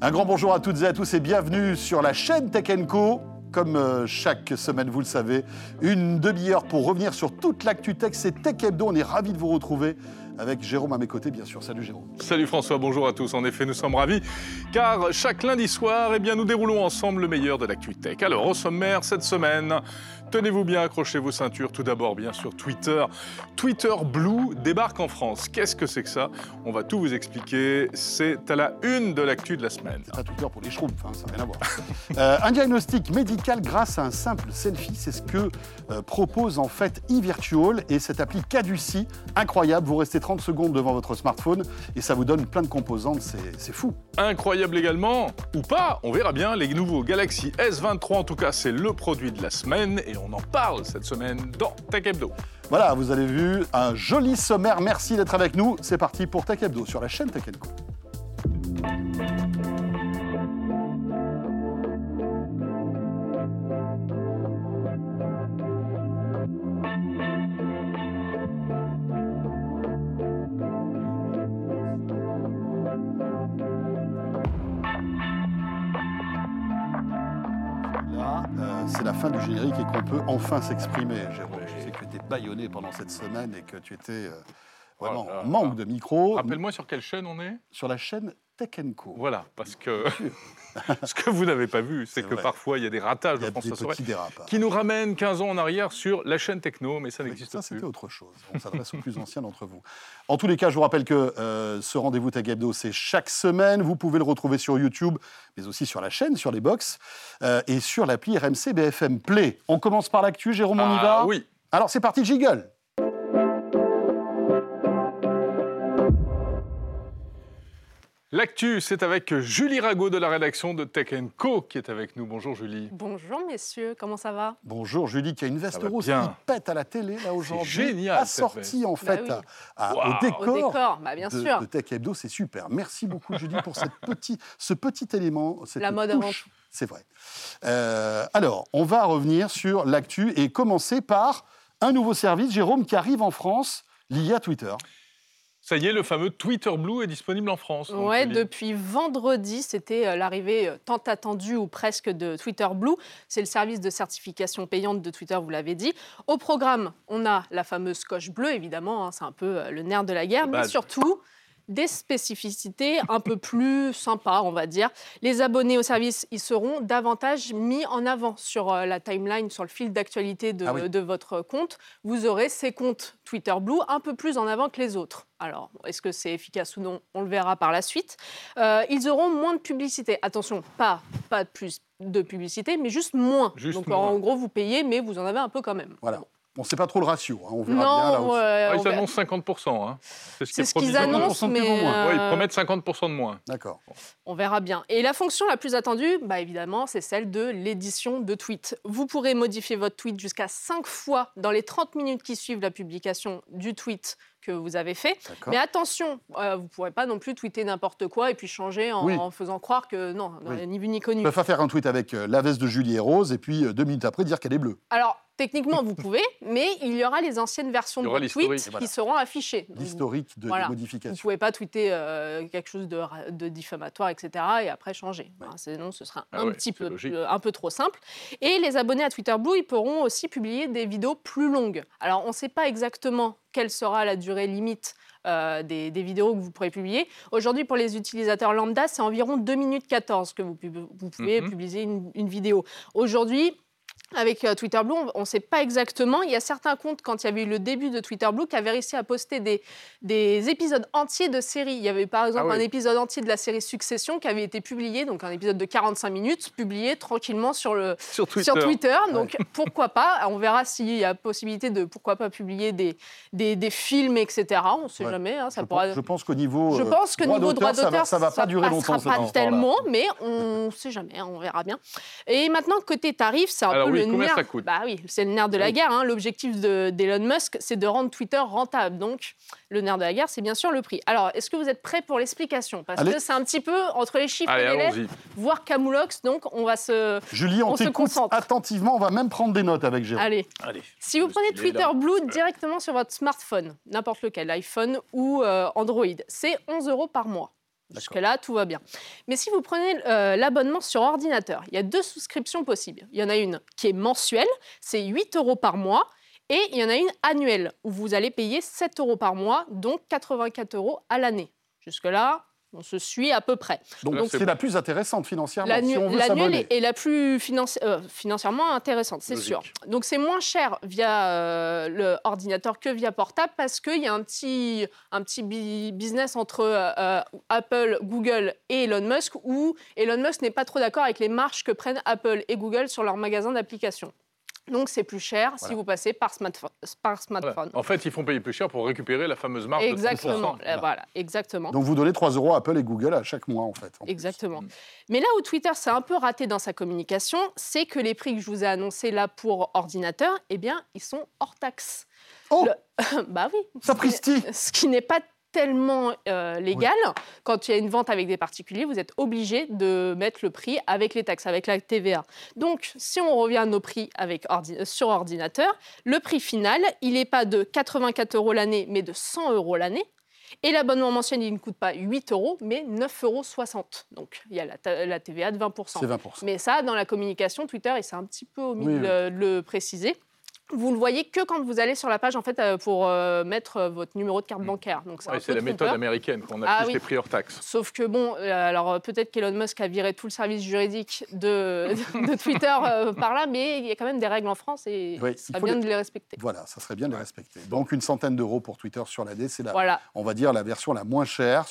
Un grand bonjour à toutes et à tous et bienvenue sur la chaîne Tech Co. Comme euh, chaque semaine, vous le savez, une demi-heure pour revenir sur toute l'actu tech. C'est Tech Hebdo. On est ravis de vous retrouver avec Jérôme à mes côtés, bien sûr. Salut Jérôme. Salut François, bonjour à tous. En effet, nous sommes ravis car chaque lundi soir, eh bien, nous déroulons ensemble le meilleur de l'actu tech. Alors, au sommaire, cette semaine, Tenez-vous bien, accrochez vos ceintures. Tout d'abord, bien sûr, Twitter. Twitter Blue débarque en France. Qu'est-ce que c'est que ça? On va tout vous expliquer. C'est à la une de l'actu de la semaine. C'est pas Twitter pour les schtroumpfs, hein, ça n'a rien à voir. Euh, un diagnostic médical grâce à un simple selfie, c'est ce que euh, propose en fait eVirtual et cette appli caducie, incroyable. Vous restez 30 secondes devant votre smartphone et ça vous donne plein de composantes, c'est fou. Incroyable également, ou pas, on verra bien, les nouveaux Galaxy S23, en tout cas, c'est le produit de la semaine et on en parle cette semaine dans Tech Hebdo. Voilà, vous avez vu un joli sommaire. Merci d'être avec nous. C'est parti pour Tech Hebdo sur la chaîne Tech Co. fin du générique et qu'on peut enfin s'exprimer, Jérôme. Je sais que tu étais baïonné pendant cette semaine et que tu étais euh, vraiment en manque de micro. Rappelle-moi sur quelle chaîne on est? Sur la chaîne Tech Co. Voilà, parce que ce que vous n'avez pas vu, c'est que parfois il y a des ratages de France qui nous ramènent 15 ans en arrière sur la chaîne Techno, mais ça n'existe plus. Ça, c'était autre chose. On s'adresse aux plus anciens d'entre vous. En tous les cas, je vous rappelle que euh, ce rendez-vous Tech Hebdo, c'est chaque semaine. Vous pouvez le retrouver sur YouTube, mais aussi sur la chaîne, sur les box, euh, et sur l'appli RMC BFM Play. On commence par l'actu, Jérôme, on y va? Oui. Alors c'est parti, Jiggle L'actu, c'est avec Julie Rago de la rédaction de Tech Co qui est avec nous. Bonjour Julie. Bonjour messieurs, comment ça va? Bonjour Julie qui a une veste rose qui pète à la télé là aujourd'hui. Génial. Assortie en fait bah au décor, au décor bah, bien de, sûr. de Tech Hebdo, c'est super. Merci beaucoup Julie pour cette petit, ce petit élément. Cette la mode avant C'est vrai. Euh, alors, on va revenir sur l'actu et commencer par un nouveau service, Jérôme, qui arrive en France lié à Twitter. Ça y est, le fameux Twitter Blue est disponible en France. Oui, depuis vendredi, c'était euh, l'arrivée euh, tant attendue ou presque de Twitter Blue. C'est le service de certification payante de Twitter, vous l'avez dit. Au programme, on a la fameuse coche bleue, évidemment, hein, c'est un peu euh, le nerf de la guerre, mais surtout des spécificités un peu plus sympas, on va dire. Les abonnés au service, ils seront davantage mis en avant sur euh, la timeline, sur le fil d'actualité de, ah de, votre compte. Vous aurez ces comptes Twitter Blue un peu plus en avant que les autres. Alors, est-ce que c'est efficace ou non On le verra par la suite. Euh, ils auront moins de publicité. Attention, pas, pas plus de publicité, mais juste moins. Donc, en gros, vous payez, mais vous en avez un peu quand même. Voilà. On ne sait pas trop le ratio, hein, on verra non, bien là ah, ils annoncent 50%. Hein. C'est ce qu'ils annoncent, mais... Euh... ils promettent 50% de moins. D'accord. On verra bien. Et la fonction la plus attendue, bah, évidemment, c'est celle de l'édition de tweets. Vous pourrez modifier votre tweet jusqu'à 5 fois dans les 30 minutes qui suivent la publication du tweet que vous avez fait. Mais attention, euh, vous ne pourrez pas non plus tweeter n'importe quoi et puis changer en, faisant croire que non, ni vu ni connu. On ne peut pas faire un tweet avec euh, la veste de Julie et Rose et puis euh, deux minutes après dire qu'elle est bleue. Alors, Techniquement, vous pouvez, mais il y aura les anciennes versions de tweets qui seront affichées. L'historique de voilà. modification. Vous ne pouvez pas tweeter quelque chose de, diffamatoire, etc., et après changer. sinon, ce sera ah un petit peu, un peu trop simple. Et les abonnés à Twitter Blue, ils pourront aussi publier des vidéos plus longues. Alors, on ne sait pas exactement quelle sera la durée limite euh, des, vidéos que vous pourrez publier. Aujourd'hui, pour les utilisateurs lambda, c'est environ 2 minutes 14 que vous, pouvez mhm. publier une, une vidéo. Aujourd'hui, avec euh, Twitter Blue, on ne sait pas exactement. Il y a certains comptes, quand il y avait eu le début de Twitter Blue, qui avaient réussi à poster des, des épisodes entiers de séries. Il y avait par exemple ah un épisode entier de la série Succession qui avait été publié, donc un épisode de 45 minutes, publié tranquillement sur, le, sur Twitter. Donc pourquoi pas? On verra s'il y a possibilité de, pourquoi pas, publier des, des, films, etc. On ne sait jamais. Hein, ça je, pourra... pense, je pense qu'au niveau, je pense que droit niveau droit d'auteur, ça ne va, pas durer longtemps. pas tellement, mais on ne sait jamais, on verra bien. Et maintenant, côté tarif, c'est un peu combien ça coûte Bah oui, c'est le nerf de la guerre. Hein. L'objectif d'Elon Musk, c'est de rendre Twitter rentable. Donc, le nerf de la guerre, c'est bien sûr le prix. Alors, est-ce que vous êtes prêts pour l'explication? Parce que c'est un petit peu entre les chiffres et les lettres, voire camoulox. Donc, on va se. Julie, on, se concentre attentivement. On va même prendre des notes avec Jérôme. Allez. Allez. Si vous prenez Twitter Blue directement sur votre smartphone, n'importe lequel, iPhone ou euh, Android, c'est 11 euros par mois. Jusque-là, tout va bien. Mais si vous prenez euh, l'abonnement sur ordinateur, il y a deux souscriptions possibles. Il y en a une qui est mensuelle, c'est 8 euros par mois. Et il y en a une annuelle, où vous allez payer 7 euros par mois, donc 84 euros à l'année. Jusque-là, on se suit à peu près. Donc, c'est la plus intéressante financièrement. L'annuelle est, la plus euh, financièrement intéressante, c'est sûr. Donc c'est moins cher via euh, le ordinateur que via portable parce qu'il y a un petit, un petit business entre euh, Apple, Google et Elon Musk où Elon Musk n'est pas trop d'accord avec les marges que prennent Apple et Google sur leurs magasins d'applications. Donc c'est plus cher si vous passez par smartphone. Par smartphone. En fait, ils font payer plus cher pour récupérer la fameuse marge exactement, de 30%. Voilà. exactement. Donc vous donnez 3 euros à Apple et Google à chaque mois en fait. exactement. Mm. Mais là où Twitter s'est un peu raté dans sa communication, c'est que les prix que je vous ai annoncés là pour ordinateur, eh bien, ils sont hors taxe. Oh Bah oui. Sapristi Ce qui n'est pas tellement euh, légal. Quand il y a une vente avec des particuliers, vous êtes obligé de mettre le prix avec les taxes, avec la TVA. Donc, si on revient à nos prix avec sur ordinateur, le prix final, il n'est pas de 84 euros l'année, mais de 100 euros l'année. Et l'abonnement mensuel, il ne coûte pas 8 euros, mais 9,60 euros. Donc, il y a la, TVA de 20%. 20%. Mais ça, dans la communication, Twitter, il s'est un petit peu omis de le préciser vous le voyez que quand vous allez sur la page en fait euh, pour euh, mettre euh, votre numéro de carte mm. bancaire. Donc c'est la méthode américaine qu'on a ah, les prix hors taxe. Sauf que bon, alors peut-être qu'Elon Musk a viré tout le service juridique de, de Twitter par là, mais il y a quand même des règles en France et ça bien de les respecter. Voilà, ça serait bien de les respecter. Donc une centaine d'euros pour Twitter sur l'année, c'est la, voilà. on va dire la version la moins chère.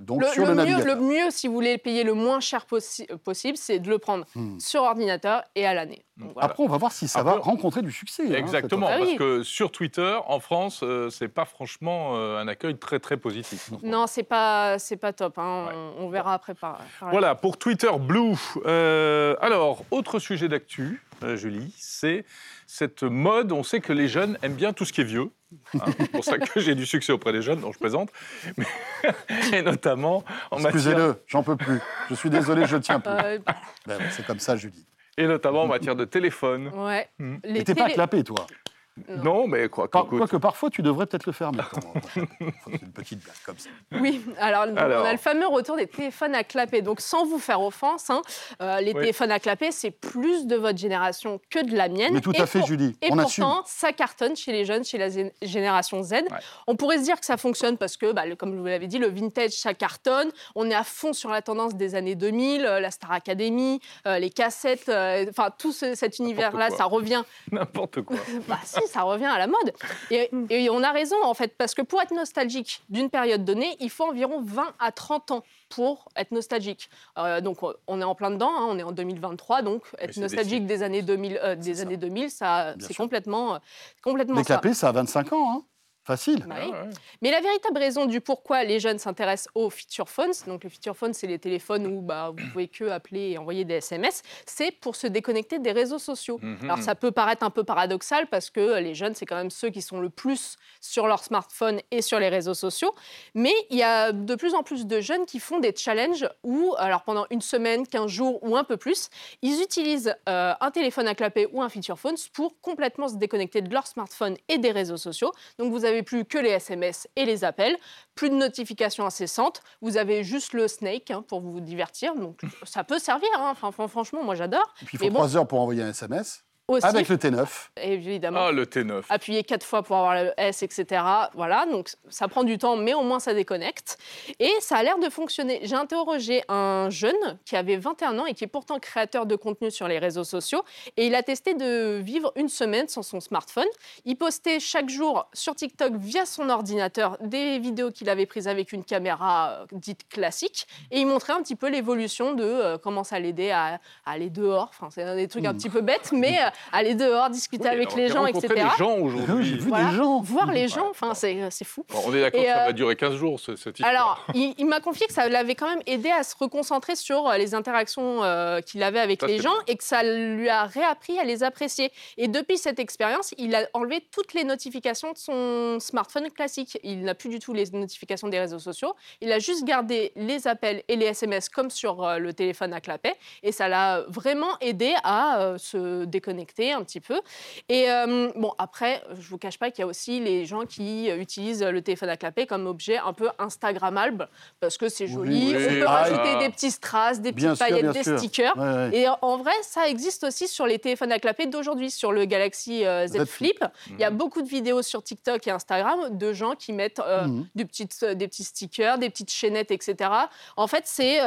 donc le, sur le, mieux, le mieux, si vous voulez payer le moins cher possible, c'est de le prendre hmm. sur ordinateur et à l'année. Après, on va voir si ça va rencontrer du succès. Hein, Exactement, parce que sur Twitter, en France, euh, c'est pas franchement euh, un accueil très très positif. Non, c'est pas c'est pas top. Hein. On, verra après. Par, voilà pour Twitter Blue. Euh, alors, autre sujet d'actu, Julie, c'est cette mode. On sait que les jeunes aiment bien tout ce qui est vieux. Hein. c'est pour ça que j'ai du succès auprès des jeunes, dont je présente. et notamment en Excusez-le, j'en peux plus. Je suis désolé, je tiens plus. Ben, c'est comme ça, Julie. Et notamment en matière de téléphone. Ouais. Mmh. Mais t'es pas clapé, toi non, mais quoi, Par, que parfois, tu devrais peut-être le faire maintenant. une petite blague comme ça. Oui, alors, on a le fameux retour des téléphones à clapper. Donc, sans vous faire offense, hein, euh, les téléphones à clapper, c'est plus de votre génération que de la mienne. Mais tout à fait, Julie. Et pourtant, ça cartonne chez les jeunes, chez la génération Z. On pourrait se dire que ça fonctionne parce que, bah, comme je vous l'avais dit, le vintage, ça cartonne. On est à fond sur la tendance des années 2000, euh, la Star Academy, euh, les cassettes, enfin, tout cet univers-là, ça revient. N'importe quoi. bah, si, ça revient à la mode. Et, on a raison, en fait, parce que pour être nostalgique d'une période donnée, il faut environ 20 à 30 ans pour être nostalgique. Euh, donc on est en plein dedans, hein, on est en 2023, donc être nostalgique des, années 2000, euh, des années 2000, ça, c'est complètement, euh, complètement Décapé, ça. ça a 25 ans. Hein. Facile. Bah Mais la véritable raison du pourquoi les jeunes s'intéressent aux feature phones, donc le feature phone, c'est les téléphones où bah, vous pouvez que appeler et envoyer des SMS, c'est pour se déconnecter des réseaux sociaux. Mhm. Alors ça peut paraître un peu paradoxal parce que les jeunes, c'est quand même ceux qui sont le plus sur leur smartphone et sur les réseaux sociaux. Mais il y a de plus en plus de jeunes qui font des challenges où, alors pendant une semaine, 15 jours ou un peu plus, ils utilisent euh, un téléphone à clapper ou un feature phone pour complètement se déconnecter de leur smartphone et des réseaux sociaux. Donc vous avez plus que les SMS et les appels, plus de notifications incessantes. Vous avez juste le Snake hein, pour vous divertir. Donc ça peut servir. Hein. Enfin, franchement, moi j'adore. Et puis il faut trois heures pour envoyer un SMS. Avec le T9. Évidemment. Ah, le T9. Appuyer quatre fois pour avoir le S, etc. Voilà, donc ça prend du temps, mais au moins ça déconnecte. Et ça a l'air de fonctionner. J'ai interrogé un jeune qui avait 21 ans et qui est pourtant créateur de contenu sur les réseaux sociaux. Et il a testé de vivre une semaine sans son smartphone. Il postait chaque jour sur TikTok via son ordinateur des vidéos qu'il avait prises avec une caméra euh, dite classique. Et il montrait un petit peu l'évolution de euh, comment ça l'aidait à, aller dehors. Enfin, c'est des trucs un petit peu bêtes, mais euh, aller dehors, discuter avec les gens, etc. des gens aujourd'hui. J'ai vu des gens. Voir les gens, enfin, c'est fou. on est d'accord que ça va euh, durer 15 jours, cette histoire. Alors, il, m'a confié que ça l'avait quand même aidé à se reconcentrer sur euh, les interactions euh, qu'il avait avec les gens et que ça lui a réappris à les apprécier. Et depuis cette expérience, il a enlevé toutes les notifications de son smartphone classique. Il n'a plus du tout les notifications des réseaux sociaux. Il a juste gardé les appels et les SMS comme sur le téléphone à clapet. Et ça l'a vraiment aidé à se déconnecter un petit peu. Et bon, après, je vous cache pas qu'il y a aussi les gens qui utilisent le téléphone à clapet comme objet un peu Instagrammable parce que c'est joli. on peut rajouter des petits strass, des petites paillettes, des stickers. Et en vrai, ça existe aussi sur les téléphones à clapet d'aujourd'hui, sur le Galaxy Z, Flip. Il y a beaucoup de vidéos sur TikTok et Instagram de gens qui mettent mmh. des, petites, des petits stickers, des petites chaînettes, etc. En fait, c'est,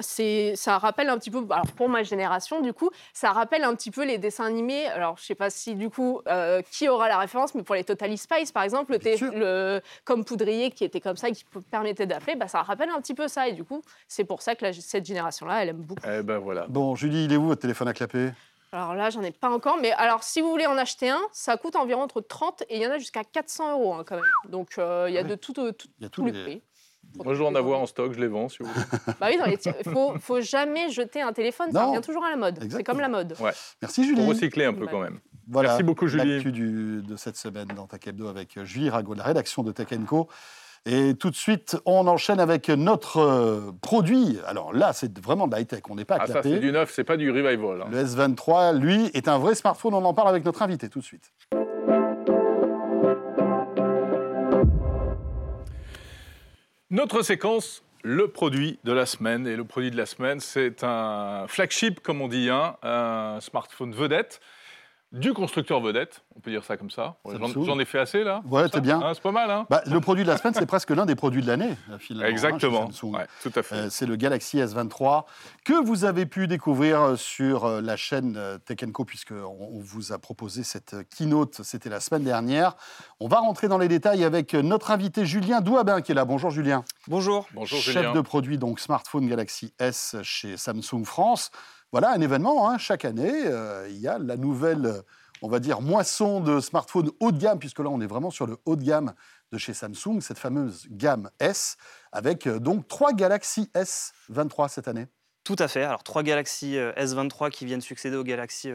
c'est, ça rappelle un petit peu, alors pour ma génération, du coup, ça rappelle un petit peu les dessins Alors, je sais pas si, du coup, qui aura la référence, mais pour les Totally Spice, par exemple, le, le comme poudrier qui était comme ça, qui permettait d'appeler, bah, ça rappelle un petit peu ça. Et du coup, c'est pour ça que cette génération-là, elle aime beaucoup. Eh ben voilà. Bon, Julie, il est où votre téléphone à clapper? Alors là, j'en ai pas encore, mais alors si vous voulez en acheter un, ça coûte environ entre 30 et il y en a jusqu'à 400 euros hein, quand même. Donc euh, il y a de tout, tout, y a tous les prix. Moi, je vais en avoir en stock, je les vends, si vous voulez. bah oui, il faut, faut jamais jeter un téléphone, ça revient toujours à la mode. C'est comme la mode. Ouais. Merci Julie. Pour recycler un peu quand même. Voilà, Merci beaucoup Julie. L'actu de cette semaine dans Tech Hebdo avec Julie Rago de la rédaction de Tech Co. Et tout de suite, on enchaîne avec notre euh, produit. Alors là, c'est vraiment de high-tech, on n'est pas à ah, ça, c'est du neuf, c'est pas du revival. Hein. Le S23, lui, est un vrai smartphone. On en parle avec notre invité tout de suite. Notre séquence, le produit de la semaine. Et le produit de la semaine, c'est un flagship, comme on dit, hein, un smartphone vedette du constructeur vedette, on peut dire ça comme ça. J'en ai fait assez là. Ouais, c'est bien. Hein, c'est pas mal. Hein bah, le produit de la semaine, c'est presque l'un des produits de l'année, finalement. Hein, Exactement. tout à fait. Euh, c'est le Galaxy S23 que vous avez pu découvrir euh, sur euh, la chaîne Tech Co, puisqu'on on vous a proposé cette keynote, c'était la semaine dernière. On va rentrer dans les détails avec notre invité Julien Douabin qui est là. Bonjour Julien. Bonjour. Bonjour Chef de produit donc smartphone Galaxy S chez Samsung France voilà un événement. Hein. Chaque année, euh, il y a la nouvelle, on va dire, moisson de smartphones haut de gamme, puisque là, on est vraiment sur le haut de gamme de chez Samsung, cette fameuse gamme S, avec euh, donc trois Galaxy S23 cette année. Tout à fait. Alors, trois Galaxy euh, S23 qui viennent succéder au Galaxy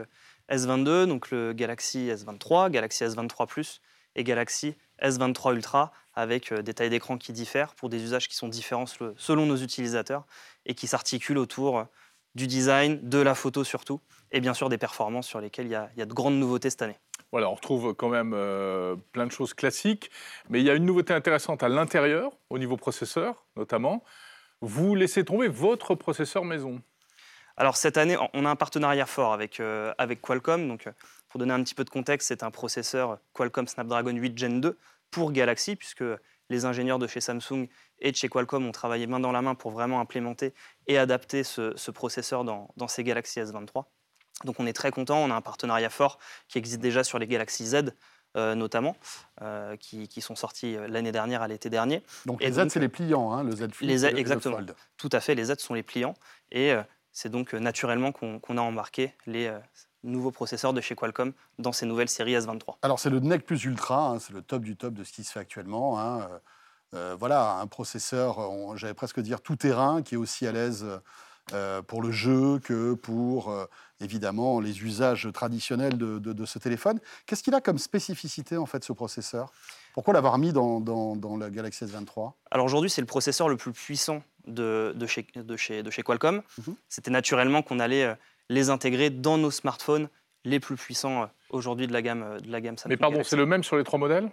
S22, donc le Galaxy S23, Galaxy S23 Plus et Galaxy S23 Ultra, avec des tailles d'écran qui diffèrent pour des usages qui sont différents selon nos utilisateurs et qui s'articulent autour du design, de la photo surtout, et bien sûr des performances sur lesquelles il y a, de grandes nouveautés cette année. Voilà, on retrouve quand même euh, plein de choses classiques, mais il y a une nouveauté intéressante à l'intérieur, au niveau processeur notamment. Vous laissez tomber votre processeur maison. Alors cette année, on a un partenariat fort avec, euh, avec Qualcomm. Donc, euh, pour donner un petit peu de contexte, c'est un processeur Qualcomm Snapdragon 8 Gen 2 pour Galaxy, puisque les ingénieurs de chez Samsung et de chez Qualcomm ont travaillé main dans la main pour vraiment implémenter et adapter ce, processeur dans, ces Galaxy S23. Donc on est très content, on a un partenariat fort qui existe déjà sur les Galaxy Z. Euh, notamment, euh, qui, sont sortis euh, l'année dernière à l'été dernier. Donc les Z, c'est les pliants, hein, le Z Flip les Exactement, tout à fait, les Z sont les pliants. Et c'est donc naturellement qu'on a embarqué les nouveaux processeurs de chez Qualcomm dans ces nouvelles séries S23. Alors c'est le NEC plus Ultra, hein, c'est le top du top de ce qui se fait actuellement. Hein. Euh, voilà, un processeur, j'allais presque dire tout terrain, qui est aussi à l'aise euh, pour le jeu que pour euh, évidemment les usages traditionnels de, ce téléphone. Qu'est-ce qu'il a comme spécificité en fait ce processeur? Pourquoi l'avoir mis dans, dans, la Galaxy S23 Alors aujourd'hui c'est le processeur le plus puissant de, chez, chez, de chez, Qualcomm. Mhm. C'était naturellement qu'on allait les intégrer dans nos smartphones les plus puissants aujourd'hui de la gamme de la gamme Samsung. Mais pardon, c'est le même sur les trois modèles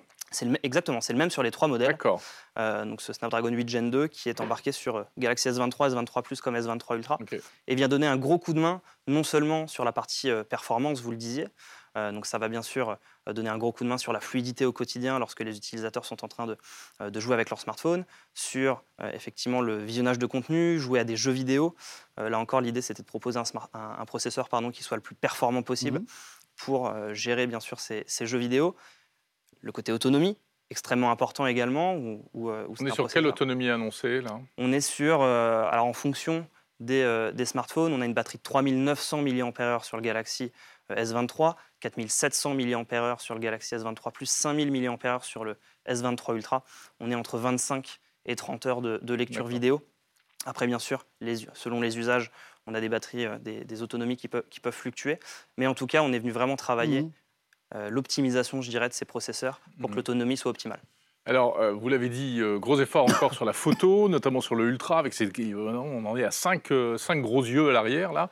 exactement, c'est le même sur les trois modèles. D'accord. Euh, donc ce Snapdragon 8 Gen 2 qui est embarqué sur euh, Galaxy S23, S23 Plus comme S23 Ultra et vient donner un gros coup de main non seulement sur la partie euh, performance, vous le disiez, donc ça va bien sûr donner un gros coup de main sur la fluidité au quotidien lorsque les utilisateurs sont en train de, de jouer avec leur smartphone, sur effectivement le visionnage de contenu, jouer à des jeux vidéo. là encore, l'idée c'était de proposer un, un, processeur pardon, qui soit le plus performant possible mhm. pour gérer bien sûr ces, ces jeux vidéo le côté autonomie, extrêmement important également. Euh, on est sur quelle autonomie annoncée là? On est sur, euh, alors en fonction euh, des, smartphones, on a une batterie de 3900 mAh sur le Galaxy S23, 4700 mAh sur le Galaxy S23 plus 5000 mAh sur le S23 Ultra. On est entre 25 et 30 heures de, lecture vidéo. Après, bien sûr, selon les usages, on a des batteries, des, autonomies qui peuvent, qui peuvent, fluctuer. Mais en tout cas, on est venu vraiment travailler mmh. Euh, l'optimisation, je dirais, de ces processeurs pour que mhm. l'autonomie soit optimale. Alors, euh, vous l'avez dit, euh, gros effort encore sur la photo, notamment sur le Ultra, avec ces, on en est à 5 cinq, gros yeux à l'arrière, là.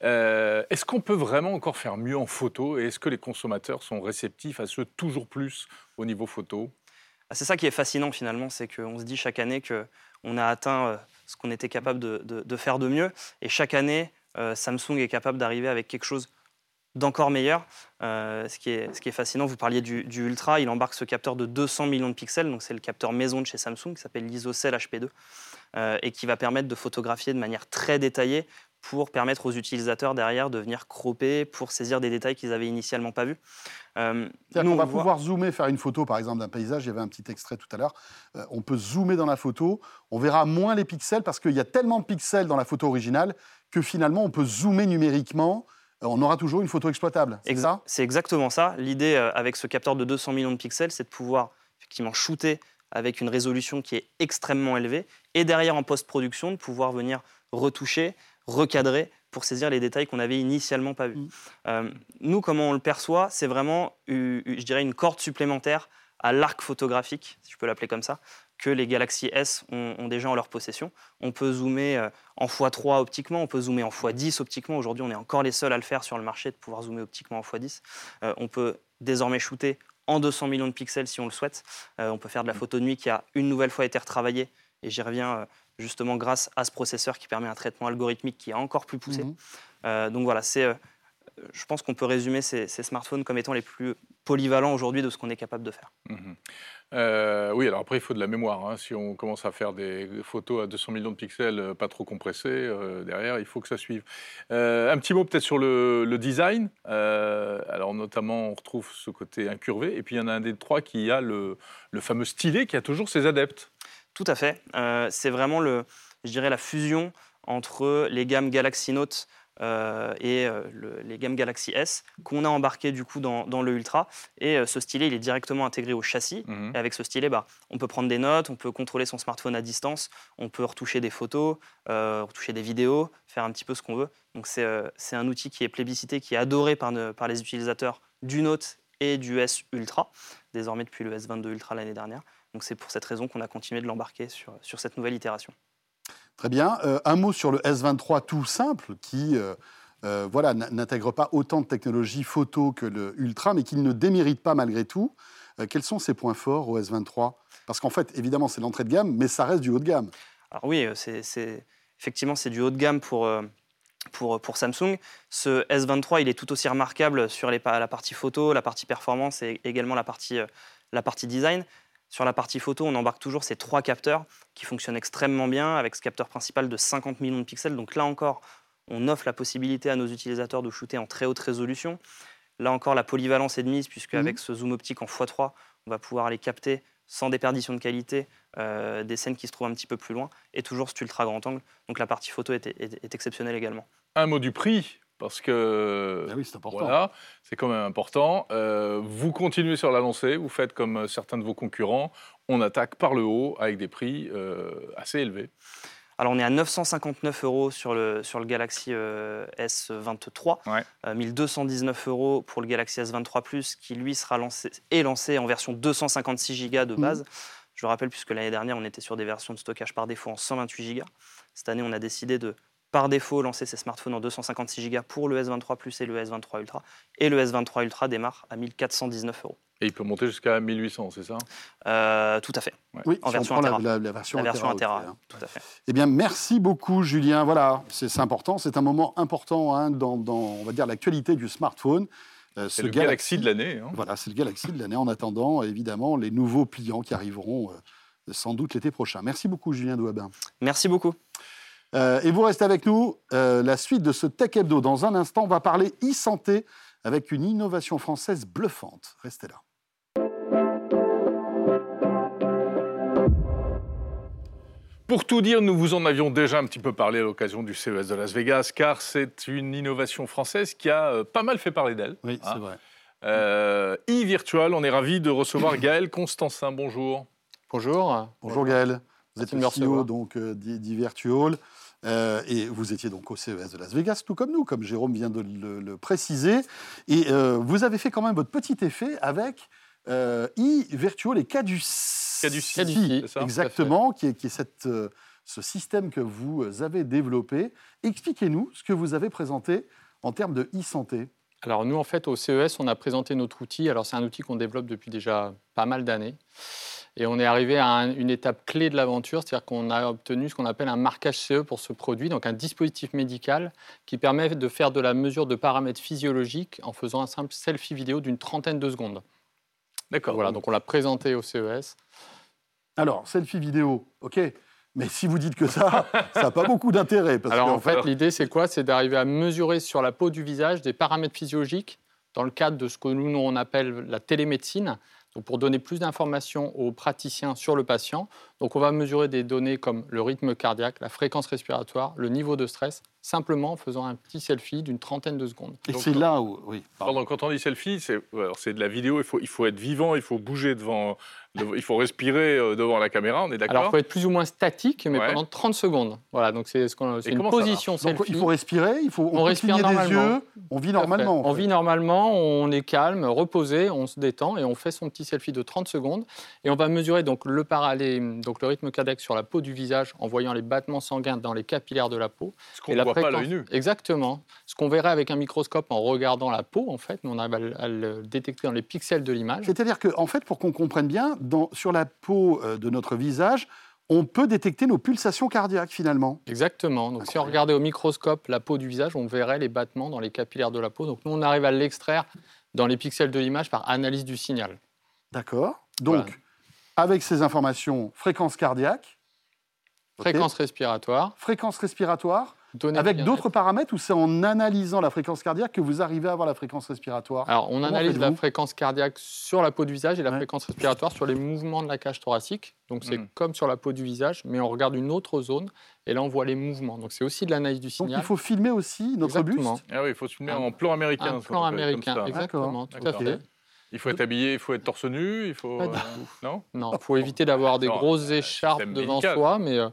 est-ce qu'on peut vraiment encore faire mieux en photo et est-ce que les consommateurs sont réceptifs à ce toujours plus au niveau photo? Ah, C'est ça qui est fascinant finalement, c'est qu'on se dit chaque année qu'on a atteint ce qu'on était capable de, faire de mieux et chaque année, Samsung est capable d'arriver avec quelque chose d'encore meilleur. Euh, ce, qui est, ce, qui est, fascinant, vous parliez du, Ultra, il embarque ce capteur de 200 millions de pixels, donc c'est le capteur maison de chez Samsung, qui s'appelle l'ISOCELL HP2, euh, et qui va permettre de photographier de manière très détaillée pour permettre aux utilisateurs derrière de venir cropper pour saisir des détails qu'ils avaient initialement pas vus. Euh, on, va pouvoir zoomer, faire une photo par exemple d'un paysage, il y avait un petit extrait tout à l'heure, euh, on peut zoomer dans la photo, on verra moins les pixels parce qu'il y a tellement de pixels dans la photo originale que finalement on peut zoomer numériquement on aura toujours une photo exploitable. C'est ça? C'est exactement ça. L'idée euh, avec ce capteur de 200 millions de pixels, c'est de pouvoir effectivement shooter avec une résolution qui est extrêmement élevée et derrière en post-production de pouvoir venir retoucher, recadrer pour saisir les détails qu'on avait initialement pas vus. Mm. Euh, nous, comment on le perçoit, c'est vraiment, je dirais, une corde supplémentaire à l'arc photographique, si je peux l'appeler comme ça, que les Galaxy S ont, déjà en leur possession. On peut zoomer euh, en x3 optiquement, on peut zoomer en x10 optiquement. Aujourd'hui, on est encore les seuls à le faire sur le marché, de pouvoir zoomer optiquement en x10. Euh, on peut désormais shooter en 200 millions de pixels si on le souhaite. Euh, on peut faire de la photo de nuit qui a une nouvelle fois été retravaillée, et j'y reviens justement grâce à ce processeur qui permet un traitement algorithmique qui est encore plus poussé. Mhm. donc voilà, c'est je pense qu'on peut résumer ces, smartphones comme étant les plus polyvalents aujourd'hui de ce qu'on est capable de faire. Mhm. Euh, oui, alors après, il faut de la mémoire. Hein. Si on commence à faire des photos à 200 millions de pixels, euh, pas trop compressés, euh, derrière, il faut que ça suive. un petit mot peut-être sur le, design. alors, notamment, on retrouve ce côté incurvé. Et puis, il y en a un des trois qui a le, le fameux stylet qui a toujours ses adeptes. Tout à fait. C'est vraiment, le, je dirais, la fusion entre les gammes Galaxy Note et euh, les gammes Galaxy S qu'on a embarqué du coup dans, le Ultra. Et euh, ce stylet, il est directement intégré au châssis. Mhm. Et avec ce stylet, bah, on peut prendre des notes, on peut contrôler son smartphone à distance, on peut retoucher des photos, retoucher des vidéos, faire un petit peu ce qu'on veut. Donc c'est un outil qui est plébiscité, qui est adoré par, par les utilisateurs du Note et du S Ultra, désormais depuis le S22 Ultra l'année dernière. Donc c'est pour cette raison qu'on a continué de l'embarquer sur, sur cette nouvelle itération. Très bien. Euh, un mot sur le S23 tout simple, qui euh, euh, voilà, n'intègre pas autant de technologies photo que le Ultra, mais qui ne démérite pas malgré tout. quels sont ses points forts au S23 Parce qu'en fait, évidemment, c'est l'entrée de gamme, mais ça reste du haut de gamme. Alors oui, effectivement, c'est du haut de gamme pour, Samsung. Ce S23, il est tout aussi remarquable sur la partie photo, la partie performance et également la la partie design. Sur la partie photo, on embarque toujours ces trois capteurs qui fonctionnent extrêmement bien avec ce capteur principal de 50 millions de pixels. Donc là encore, on offre la possibilité à nos utilisateurs de shooter en très haute résolution. Là encore, la polyvalence est de mise puisque avec mhm. ce zoom optique en x3, on va pouvoir les capter sans déperdition de qualité euh, des scènes qui se trouvent un petit peu plus loin et toujours cet ultra grand angle. Donc la partie photo est exceptionnelle également. Un mot du prix parce que ah c'est Voilà, c'est quand même important. Euh, vous continuez sur la lancée, vous faites comme certains de vos concurrents, on attaque par le haut avec des prix euh, assez élevés. Alors on est à 959 euros sur le, sur le Galaxy euh, S23, 1219 euros pour le Galaxy S23 Plus qui lui sera lancé, est lancé en version 256 Go de mmh. base. Je rappelle puisque l'année dernière on était sur des versions de stockage par défaut en 128 Go. Cette année on a décidé de par défaut lancer ses smartphones en 256 Go pour le S23 Plus et le S23 Ultra. Et le S23 Ultra démarre à 1419 euros. Et il peut monter jusqu'à 1800, c'est ça? Euh, Tout à fait. Oui, en version Intera. La, version, la hein. tout à fait. Eh bien, merci beaucoup, Julien. Voilà, c'est important, c'est un moment important hein, dans, on va dire, l'actualité du smartphone. Euh, c'est le Galaxy, de l'année. Hein. Voilà, c'est le Galaxy de l'année. En attendant, évidemment, les nouveaux pliants qui arriveront euh, sans doute l'été prochain. Merci beaucoup, Julien Douabin. Merci beaucoup. Euh, et vous restez avec nous. Euh, la suite de ce Tech Hebdo. Dans un instant, on va parler e-santé avec une innovation française bluffante. Restez là. Pour tout dire, nous vous en avions déjà un petit peu parlé à l'occasion du CES de Las Vegas, car c'est une innovation française qui a euh, pas mal fait parler d'elle. Oui, c'est vrai. e-virtual, on est ravi de recevoir Gaël Constantin. Bonjour. Bonjour. Bonjour Gaël. Vous êtes le CEO donc d'e-virtual. Euh, et vous étiez donc au CES de Las Vegas, tout comme nous, comme Jérôme vient de le, préciser. Et euh, vous avez fait quand même votre petit effet avec euh, e-Virtual et Caduceus. Caduci, exactement, qui est, qui est cette, euh, ce système que vous avez développé. Expliquez-nous ce que vous avez présenté en termes de e-santé. Alors nous, en fait, au CES, on a présenté notre outil. Alors c'est un outil qu'on développe depuis déjà pas mal d'années. Et on est arrivé à une étape clé de l'aventure, c'est-à-dire qu'on a obtenu ce qu'on appelle un marquage CE pour ce produit, donc un dispositif médical qui permet de faire de la mesure de paramètres physiologiques en faisant un simple selfie vidéo d'une trentaine de secondes. D'accord. Voilà, donc on l'a présenté au CES. Alors, selfie vidéo, ok. Mais si vous dites que ça, ça n'a pas beaucoup d'intérêt. Alors en fait, l'idée, c'est quoi? C'est d'arriver à mesurer sur la peau du visage des paramètres physiologiques dans le cadre de ce que nous, on appelle la télémédecine, pour donner plus d'informations aux praticiens sur le patient. Donc on va mesurer des données comme le rythme cardiaque, la fréquence respiratoire, le niveau de stress, simplement en faisant un petit selfie d'une trentaine de secondes. Et c'est là où, oui. Pardon. quand on dit selfie, c'est de la vidéo, il faut, il faut être vivant, il faut bouger devant il faut respirer euh, devant la caméra, on est d'accord Alors, il faut être plus ou moins statique, mais pendant 30 secondes. Voilà, donc c'est ce une position selfie. il faut respirer, il faut on, respire normalement. Des yeux, on vit normalement. On vit normalement, on est calme, reposé, on se détend et on fait son petit selfie de 30 secondes. Et on va mesurer donc le parallèle, donc le rythme cardiaque sur la peau du visage en voyant les battements sanguins dans les capillaires de la peau. Ce qu'on ne voit pas à l'œil nu. Exactement. Ce qu'on verrait avec un microscope en regardant la peau, en fait, on arrive à le détecter dans les pixels de l'image. C'est-à-dire qu'en en fait, pour qu'on comprenne bien, sur la peau euh, de notre visage, on peut détecter nos pulsations cardiaques finalement. Exactement. Donc si on regardait au microscope la peau du visage, on verrait les battements dans les capillaires de la peau. Donc nous, on arrive à l'extraire dans les pixels de l'image par analyse du signal. D'accord. Donc, avec ces informations, fréquence cardiaque. Fréquence respiratoire. Fréquence respiratoire. Avec d'autres paramètres ou c'est en analysant la fréquence cardiaque que vous arrivez à avoir la fréquence respiratoire Alors, on analyse la fréquence cardiaque sur la peau du visage et la fréquence respiratoire sur les mouvements de la cage thoracique. Donc, c'est hmm. comme sur la peau du visage, mais on regarde une autre zone et là, on voit les mouvements. Donc, c'est aussi de l'analyse du signal. Donc, il faut filmer aussi notre Exactement. buste Ah oui, il faut filmer en plan américain. Un plan américain, exactement, tout à fait. Il faut être habillé, il faut être torse nu, il faut... Euh, non Non, il faut éviter d'avoir des grosses écharpes devant soi, mais euh,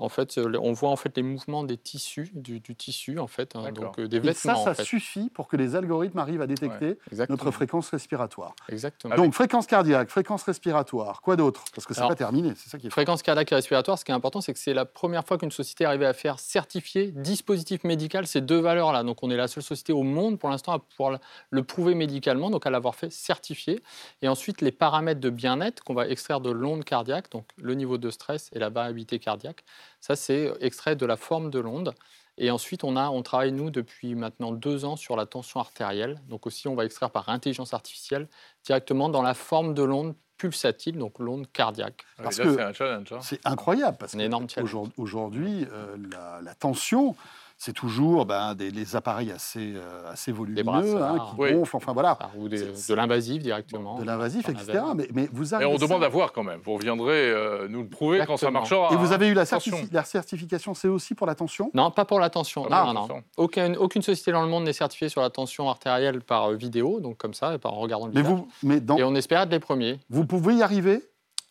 en fait, euh, on voit en fait les mouvements des tissus, du, tissu en fait, hein, donc euh, des vêtements. Et ça, ça suffit pour que les algorithmes arrivent à détecter notre fréquence respiratoire. Exactement. Donc fréquence cardiaque, fréquence respiratoire, quoi d'autre? Parce que c'est pas terminé, c'est ça qui est. Fréquence cardiaque et respiratoire, ce qui est important, c'est que c'est la première fois qu'une société est arrivée à faire certifier dispositif médical ces deux valeurs-là. Donc on est la seule société au monde pour l'instant à pouvoir le prouver médicalement, donc à l'avoir fait certifier. Et ensuite les paramètres de bien-être qu'on va extraire de l'onde cardiaque, donc le niveau de stress et la variabilité cardiaque. Ça, c'est extrait de la forme de l'onde. Et ensuite, on, a, on travaille, nous, depuis maintenant deux ans sur la tension artérielle. Donc aussi, on va extraire par intelligence artificielle directement dans la forme de l'onde pulsatile, donc l'onde cardiaque. Parce que hein. c'est incroyable, parce qu'aujourd'hui, euh, la, la, tension, c'est toujours ben, des, appareils assez, euh, assez volumineux hein, qui gonflent, enfin voilà. Ou de l'invasif directement. De l'invasif, etc. Mais, mais, vous avez. Et on demande à voir quand même. Vous reviendrez euh, nous le prouver quand ça marchera. Et vous avez eu la, la certification c'est aussi pour l'attention? Non, pas pour l'attention. Ah, non, non. Aucune, aucune société dans le monde n'est certifiée sur la tension artérielle par euh, vidéo, donc comme ça, par en regardant le mais Vous, mais dans... Et on espère être les premiers. Vous pouvez y arriver?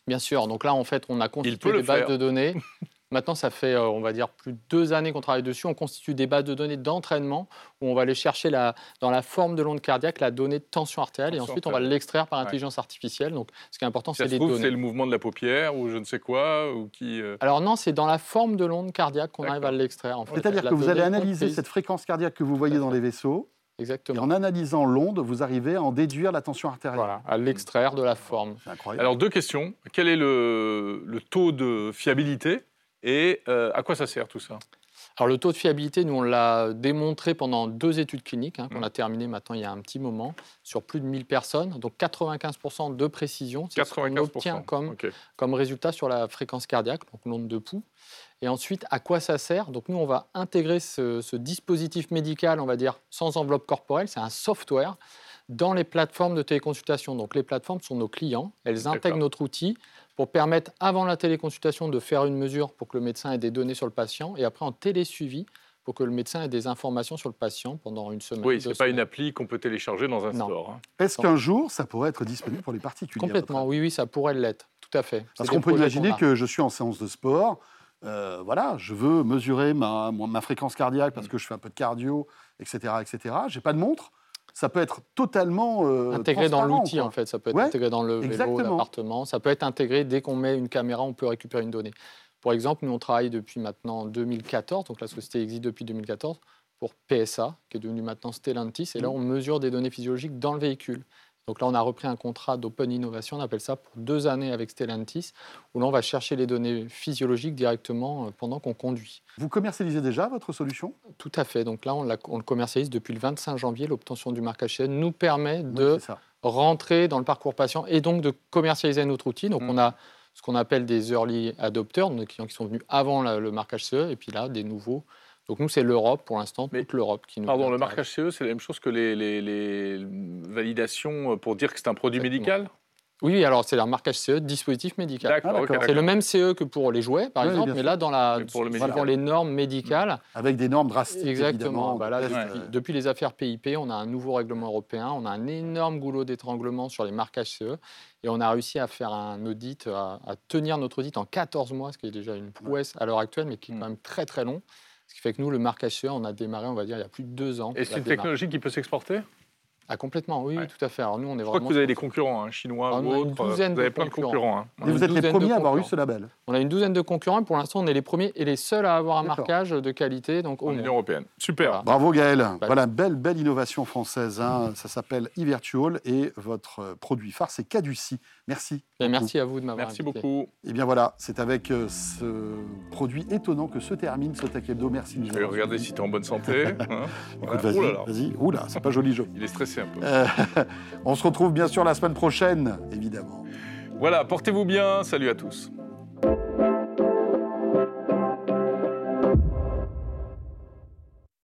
Bien sûr. Donc là, en fait, on a constitué des bases de données Maintenant, ça fait, euh, on va dire, plus de deux années qu'on travaille dessus. On constitue des bases de données d'entraînement où on va aller chercher la, dans la forme de l'onde cardiaque la donnée de tension artérielle et ensuite on va l'extraire par intelligence artificielle. Donc, ce qui est important, c'est les données. C'est le mouvement de la paupière ou je ne sais quoi ou qui. Euh Alors non, c'est dans la forme de l'onde cardiaque qu'on arrive à l'extraire. En fait. C'est-à-dire que vous allez analyser cette fréquence cardiaque que vous voyez dans les vaisseaux. Exactement. Et en analysant l'onde, vous arrivez à en déduire la tension artérielle. Voilà, à l'extraire de la forme. C'est incroyable. Alors deux questions. Quel est le, le taux de fiabilité et euh, à quoi ça sert tout ça? Alors le taux de fiabilité, nous on l'a démontré pendant deux études cliniques hein, qu'on mmh. a terminées maintenant il y a un petit moment sur plus de 1000 personnes, donc 95% de précision, c'est ce qu'on obtient comme, comme résultat sur la fréquence cardiaque, donc l'onde de pouls. Et ensuite, à quoi ça sert? Donc nous on va intégrer ce, ce dispositif médical, on va dire sans enveloppe corporelle, c'est un software dans les plateformes de téléconsultation. Donc les plateformes sont nos clients, elles intègrent notre outil pour permettre, avant la téléconsultation, de faire une mesure pour que le médecin ait des données sur le patient, et après en télésuivi, pour que le médecin ait des informations sur le patient pendant une semaine. Oui, ce n'est pas une appli qu'on peut télécharger dans un store. Hein. Est-ce qu'un jour, ça pourrait être disponible pour les particuliers Complètement, oui, oui, ça pourrait l'être, tout à fait. Parce qu'on peut imaginer que je suis en séance de sport, euh, voilà, je veux mesurer ma, ma, fréquence cardiaque parce mm. que je fais un peu de cardio, etc., etc. J'ai pas de montre. Ça peut être totalement euh, intégré dans l'outil en fait. Ça peut être intégré dans le vélo, l'appartement. Ça peut être intégré dès qu'on met une caméra, on peut récupérer une donnée. Pour exemple, nous on travaille depuis maintenant 2014, donc la société existe depuis 2014 pour PSA, qui est devenu maintenant Stellantis, et là mm. on mesure des données physiologiques dans le véhicule. Donc là, on a repris un contrat d'open innovation, on appelle ça pour deux années avec Stellantis, où là, on va chercher les données physiologiques directement euh, pendant qu'on conduit. Vous commercialisez déjà votre solution? Tout à fait. Donc là, on, le commercialise depuis le 25 janvier. L'obtention du marquage CE nous permet de rentrer dans le parcours patient et donc de commercialiser notre outil. Donc mm. on a ce qu'on appelle des early adopters, des clients qui sont venus avant le marquage CE, et puis là, des nouveaux donc nous, c'est l'Europe pour l'instant, toute l'Europe qui nous. Pardon, le marquage CE, c'est la même chose que les, validations pour dire que c'est un produit médical? Oui, alors c'est un marquage CE, dispositif médical. Ah, c'est le même CE que pour les jouets, par exemple, mais là, dans, la, pour, les normes médicales. Avec des normes drastiques. Exactement. Bah depuis, les affaires PIP, on a un nouveau règlement européen, on a un énorme goulot d'étranglement sur les marquages CE, et on a réussi à faire un audit, à, tenir notre audit en 14 mois, ce qui est déjà une prouesse à l'heure actuelle, mais qui est quand mm. même très très long. Ce qui fait que nous, le marquage on a démarré, on va dire, il y a plus de deux ans. Et c'est une technologie qui peut s'exporter? Ah, complètement, oui, tout à fait. Alors, nous, on est Je crois que vous avez des concurrents, hein, chinois ou autres. Vous avez plein de concurrents. Hein. Et vous êtes les premiers à avoir eu ce label On a une douzaine de concurrents. Pour l'instant, on est les premiers et les seuls à avoir un marquage de qualité. Donc, en Union européenne. Super. Bravo Gaël. Bah, voilà, belle, belle innovation française. Hein. Ça s'appelle e-Virtual et votre euh, produit phare, c'est Caduci. Merci. merci à vous de m'avoir Merci beaucoup. Et eh bien voilà, c'est avec euh, ce produit étonnant que se termine ce Tech Hebdo. Merci. Je vais regarder si tu es en bonne santé. Hein. Écoute, vas-y, vas-y. Oula, c'est pas joli jeu. Il est stressé un peu. Euh, on se retrouve bien sûr la semaine prochaine, évidemment. Voilà, portez-vous bien. Salut à tous.